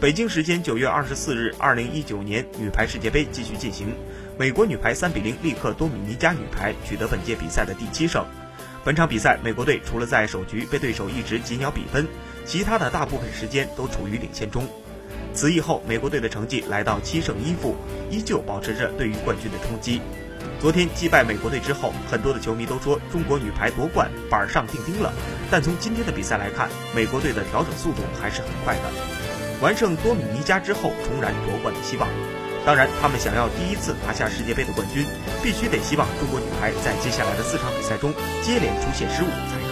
北京时间九月二十四日，二零一九年女排世界杯继续进行，美国女排三比零力克多米尼加女排，取得本届比赛的第七胜。本场比赛，美国队除了在首局被对手一直紧咬比分，其他的大部分时间都处于领先中。此役后，美国队的成绩来到七胜一负，依旧保持着对于冠军的冲击。昨天击败美国队之后，很多的球迷都说中国女排夺冠板上钉钉了。但从今天的比赛来看，美国队的调整速度还是很快的。完胜多米尼加之后，重燃夺冠的希望。当然，他们想要第一次拿下世界杯的冠军，必须得希望中国女排在接下来的四场比赛中接连出现失误。